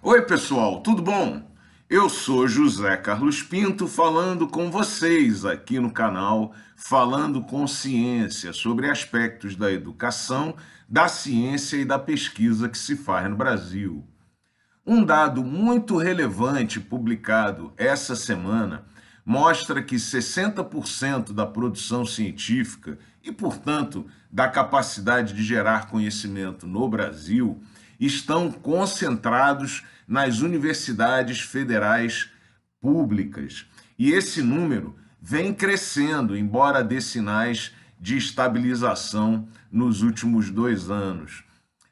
Oi, pessoal, tudo bom? Eu sou José Carlos Pinto falando com vocês aqui no canal Falando com Ciência sobre aspectos da educação, da ciência e da pesquisa que se faz no Brasil. Um dado muito relevante publicado essa semana mostra que 60% da produção científica e, portanto, da capacidade de gerar conhecimento no Brasil estão concentrados nas universidades federais públicas. E esse número vem crescendo, embora dê sinais de estabilização nos últimos dois anos.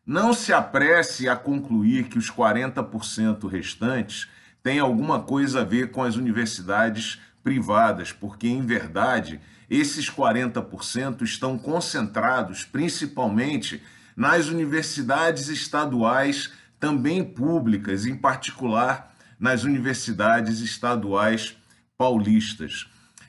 Não se apresse a concluir que os 40% restantes têm alguma coisa a ver com as universidades privadas, porque, em verdade, esses 40% estão concentrados principalmente nas universidades estaduais, também públicas, em particular nas universidades estaduais paulistas.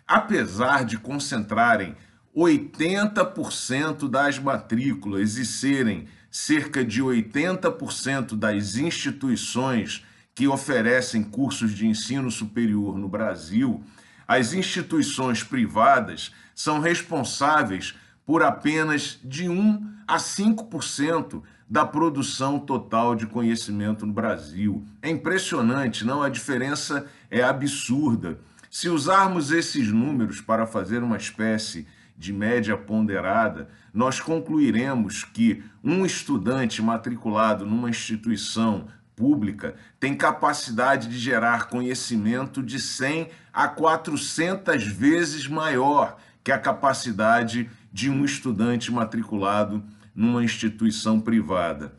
Apesar de concentrarem 80% das matrículas e serem cerca de 80% das instituições que oferecem cursos de ensino superior no Brasil, as instituições privadas são responsáveis por apenas de 1 a 5% da produção total de conhecimento no Brasil. É impressionante, não? A diferença é absurda. Se usarmos esses números para fazer uma espécie de média ponderada, nós concluiremos que um estudante matriculado numa instituição pública tem capacidade de gerar conhecimento de 100 a 400 vezes maior que a capacidade de um estudante matriculado numa instituição privada.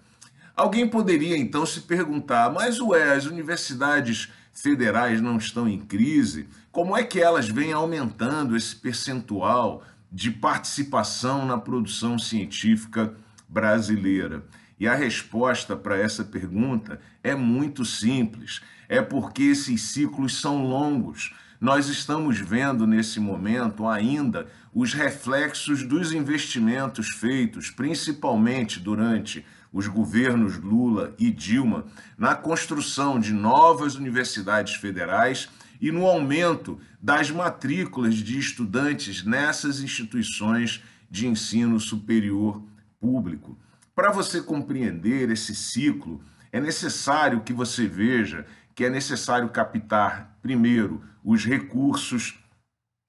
Alguém poderia então se perguntar, mas ué, as universidades federais não estão em crise? Como é que elas vêm aumentando esse percentual de participação na produção científica brasileira? E a resposta para essa pergunta é muito simples. É porque esses ciclos são longos nós estamos vendo nesse momento ainda os reflexos dos investimentos feitos, principalmente durante os governos Lula e Dilma, na construção de novas universidades federais e no aumento das matrículas de estudantes nessas instituições de ensino superior público. Para você compreender esse ciclo, é necessário que você veja que é necessário captar primeiro os recursos,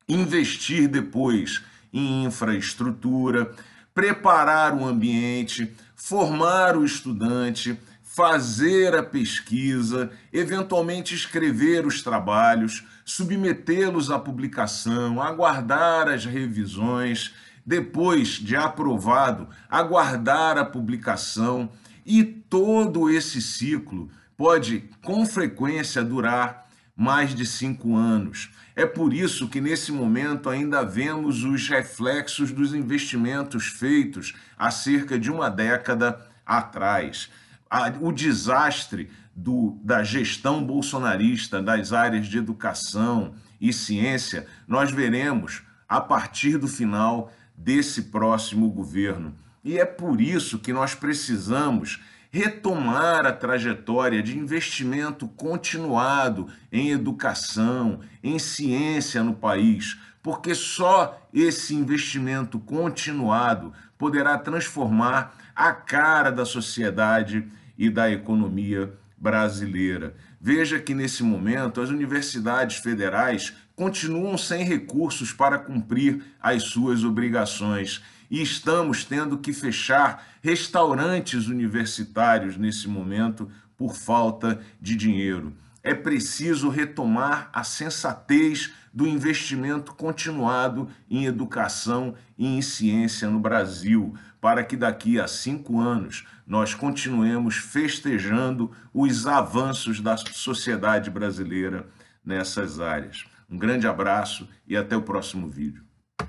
investir depois em infraestrutura, preparar o ambiente, formar o estudante, fazer a pesquisa, eventualmente escrever os trabalhos, submetê-los à publicação, aguardar as revisões, depois de aprovado, aguardar a publicação e todo esse ciclo pode, com frequência, durar mais de cinco anos. É por isso que, nesse momento, ainda vemos os reflexos dos investimentos feitos há cerca de uma década atrás. O desastre do, da gestão bolsonarista das áreas de educação e ciência, nós veremos a partir do final desse próximo governo. E é por isso que nós precisamos retomar a trajetória de investimento continuado em educação, em ciência no país, porque só esse investimento continuado poderá transformar a cara da sociedade e da economia brasileira. Veja que nesse momento as universidades federais continuam sem recursos para cumprir as suas obrigações e estamos tendo que fechar restaurantes universitários nesse momento por falta de dinheiro. É preciso retomar a sensatez do investimento continuado em educação e em ciência no Brasil, para que daqui a cinco anos nós continuemos festejando os avanços da sociedade brasileira nessas áreas. Um grande abraço e até o próximo vídeo.